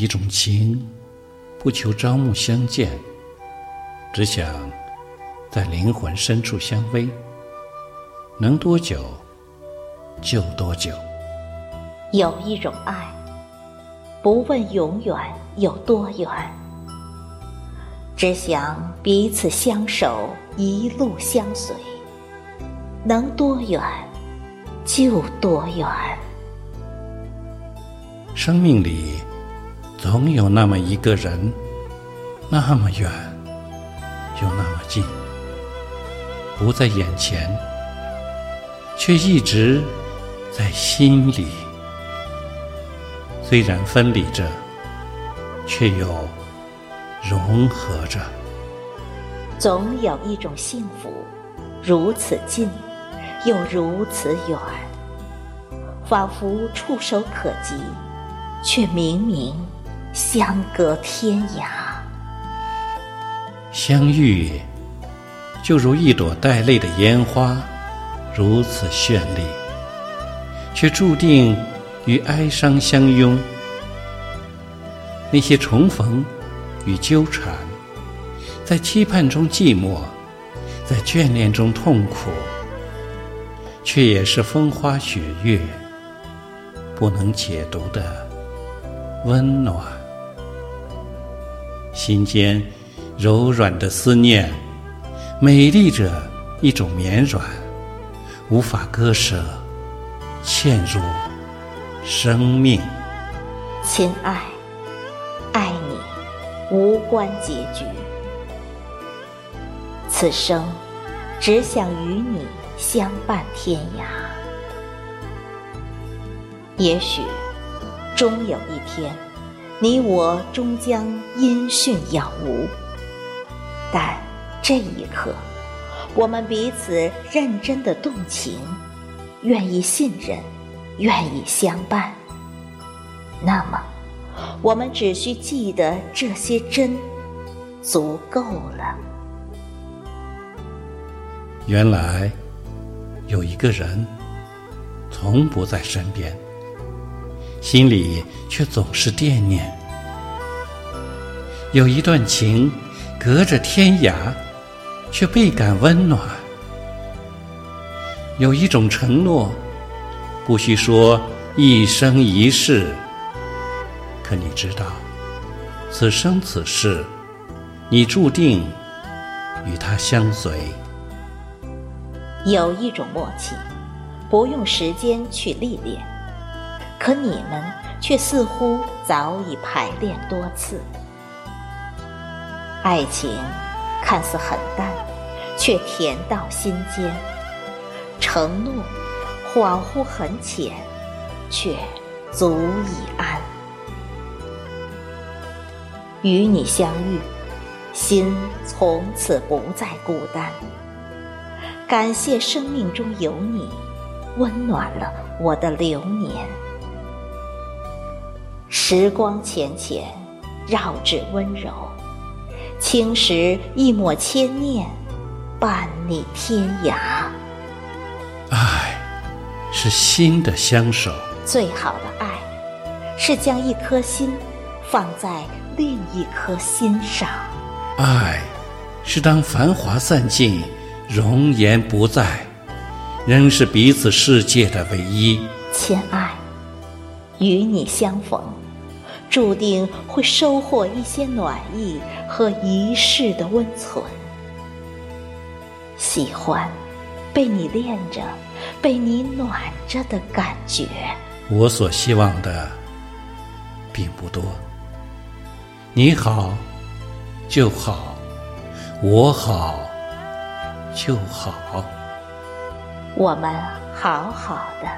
一种情，不求朝暮相见，只想在灵魂深处相偎，能多久就多久。有一种爱，不问永远有多远，只想彼此相守，一路相随，能多远就多远。生命里总有那么一个人，那么远又那么近，不在眼前，却一直在心里。虽然分离着，却又融合着。总有一种幸福，如此近，又如此远，仿佛触手可及。却明明相隔天涯。相遇就如一朵带泪的烟花，如此绚丽，却注定与哀伤相拥。那些重逢与纠缠，在期盼中寂寞，在眷恋中痛苦，却也是风花雪月不能解读的。温暖，心间柔软的思念，美丽着一种绵软，无法割舍，嵌入生命。亲爱，爱你，无关结局。此生只想与你相伴天涯。也许。终有一天，你我终将音讯杳无。但这一刻，我们彼此认真的动情，愿意信任，愿意相伴。那么，我们只需记得这些真，足够了。原来，有一个人，从不在身边。心里却总是惦念，有一段情，隔着天涯，却倍感温暖；有一种承诺，不需说一生一世，可你知道，此生此世，你注定与他相随。有一种默契，不用时间去历练。可你们却似乎早已排练多次，爱情看似很淡，却甜到心间；承诺恍惚很浅，却足以安。与你相遇，心从此不再孤单。感谢生命中有你，温暖了我的流年。时光浅浅，绕指温柔，青石一抹千念，伴你天涯。爱，是心的相守。最好的爱，是将一颗心放在另一颗心上。爱，是当繁华散尽，容颜不在，仍是彼此世界的唯一。亲爱，与你相逢。注定会收获一些暖意和一世的温存。喜欢被你恋着、被你暖着的感觉。我所希望的并不多。你好就好，我好就好。我们好好的，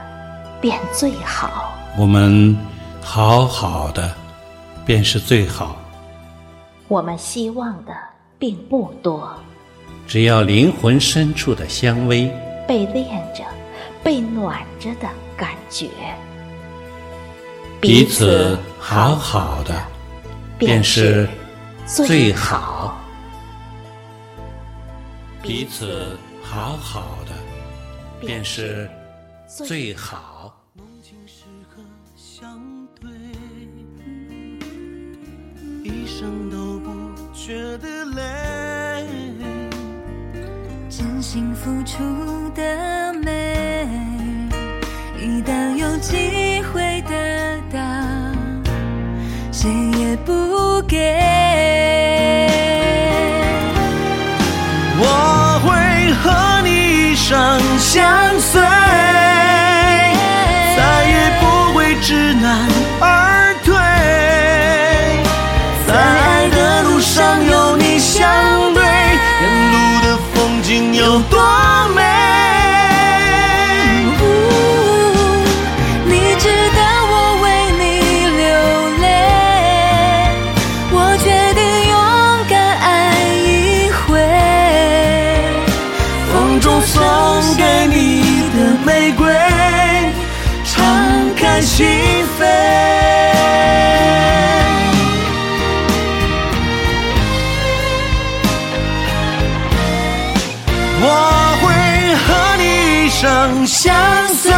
便最好。我们好好的。便是最好。我们希望的并不多，只要灵魂深处的香味，被恋着、被暖着的感觉，彼此好好的，便是最好。彼此好好的，便是最好。一生都不觉得累。真心付出的美，一旦有机会得到，谁也不给。我会和你一生相随，心扉。我会和你一生相随，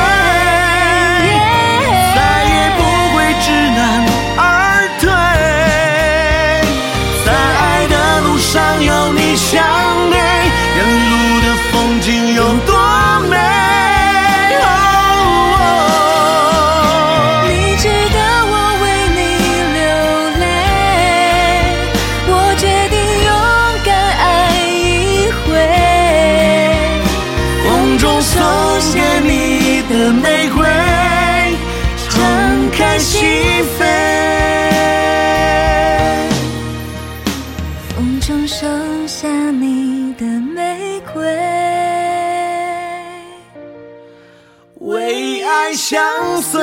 的玫瑰，敞开心扉。风中收下你的玫瑰。为爱相随。